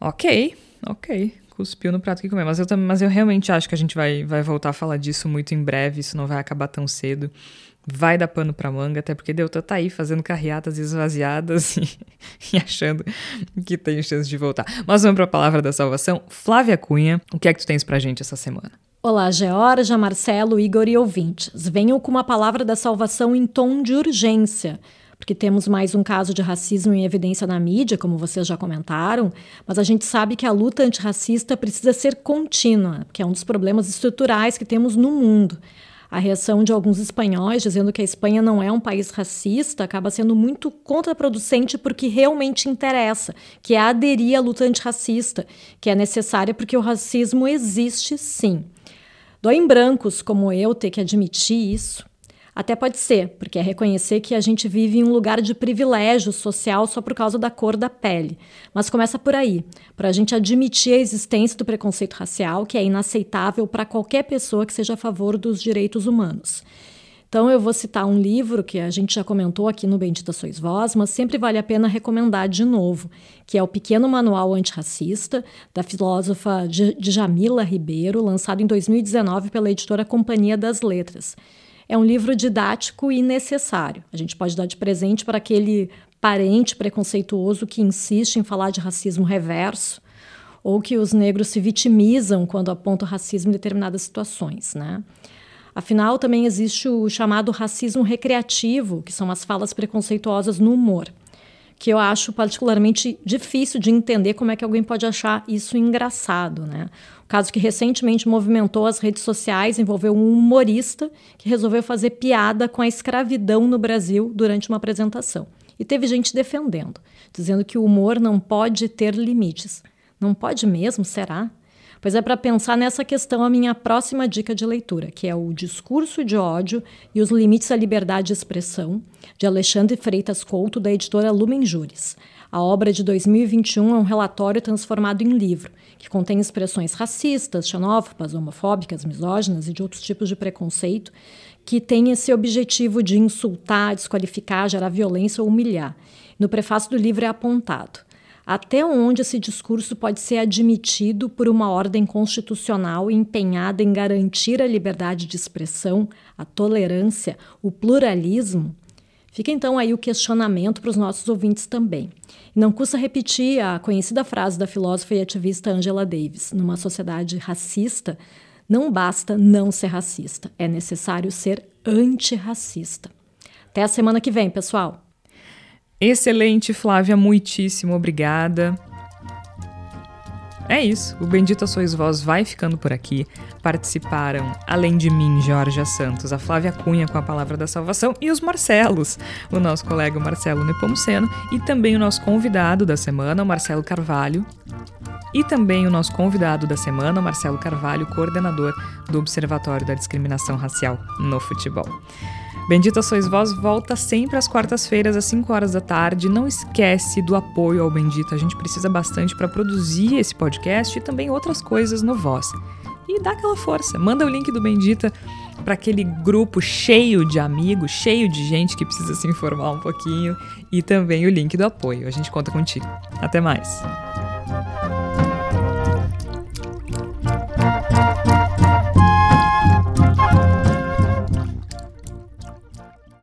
Ok, ok. Cuspiu no prato que comer. Mas eu, mas eu realmente acho que a gente vai, vai voltar a falar disso muito em breve, isso não vai acabar tão cedo vai dar pano pra manga, até porque Delta tá aí fazendo carreatas esvaziadas e, e, achando que tem chance de voltar. Mas vamos pra palavra da salvação. Flávia Cunha, o que é que tu tens pra gente essa semana? Olá, Georgia, Marcelo, Igor e ouvintes. Venham com uma palavra da salvação em tom de urgência porque temos mais um caso de racismo em evidência na mídia, como vocês já comentaram, mas a gente sabe que a luta antirracista precisa ser contínua, que é um dos problemas estruturais que temos no mundo. A reação de alguns espanhóis dizendo que a Espanha não é um país racista acaba sendo muito contraproducente porque realmente interessa, que é aderir à luta antirracista, que é necessária porque o racismo existe sim. Dói em brancos como eu ter que admitir isso, até pode ser, porque é reconhecer que a gente vive em um lugar de privilégio social só por causa da cor da pele. Mas começa por aí, para a gente admitir a existência do preconceito racial, que é inaceitável para qualquer pessoa que seja a favor dos direitos humanos. Então, eu vou citar um livro que a gente já comentou aqui no Bendita Sois Vós, mas sempre vale a pena recomendar de novo, que é o Pequeno Manual Antirracista, da filósofa Djamila Ribeiro, lançado em 2019 pela editora Companhia das Letras. É um livro didático e necessário. A gente pode dar de presente para aquele parente preconceituoso que insiste em falar de racismo reverso ou que os negros se vitimizam quando apontam racismo em determinadas situações, né? Afinal, também existe o chamado racismo recreativo, que são as falas preconceituosas no humor, que eu acho particularmente difícil de entender como é que alguém pode achar isso engraçado, né? Caso que recentemente movimentou as redes sociais envolveu um humorista que resolveu fazer piada com a escravidão no Brasil durante uma apresentação. E teve gente defendendo, dizendo que o humor não pode ter limites. Não pode mesmo, será? Pois é para pensar nessa questão a minha próxima dica de leitura, que é o Discurso de Ódio e os Limites à Liberdade de Expressão, de Alexandre Freitas Couto, da editora Lumen Juris. A obra de 2021 é um relatório transformado em livro, que contém expressões racistas, xenófobas, homofóbicas, misóginas e de outros tipos de preconceito, que têm esse objetivo de insultar, desqualificar, gerar violência ou humilhar. No prefácio do livro é apontado até onde esse discurso pode ser admitido por uma ordem constitucional empenhada em garantir a liberdade de expressão, a tolerância, o pluralismo Fica então aí o questionamento para os nossos ouvintes também. Não custa repetir a conhecida frase da filósofa e ativista Angela Davis: numa sociedade racista, não basta não ser racista, é necessário ser antirracista. Até a semana que vem, pessoal. Excelente, Flávia, muitíssimo obrigada. É isso, o Bendita Sois Vós vai ficando por aqui. Participaram, além de mim, Jorge Santos, a Flávia Cunha com a Palavra da Salvação e os Marcelos, o nosso colega Marcelo Nepomuceno e também o nosso convidado da semana, o Marcelo Carvalho. E também o nosso convidado da semana, o Marcelo Carvalho, coordenador do Observatório da Discriminação Racial no Futebol. Bendita Sois Vós volta sempre às quartas-feiras, às 5 horas da tarde. Não esquece do apoio ao Bendita. A gente precisa bastante para produzir esse podcast e também outras coisas no Voz. E dá aquela força. Manda o link do Bendita para aquele grupo cheio de amigos, cheio de gente que precisa se informar um pouquinho. E também o link do apoio. A gente conta contigo. Até mais.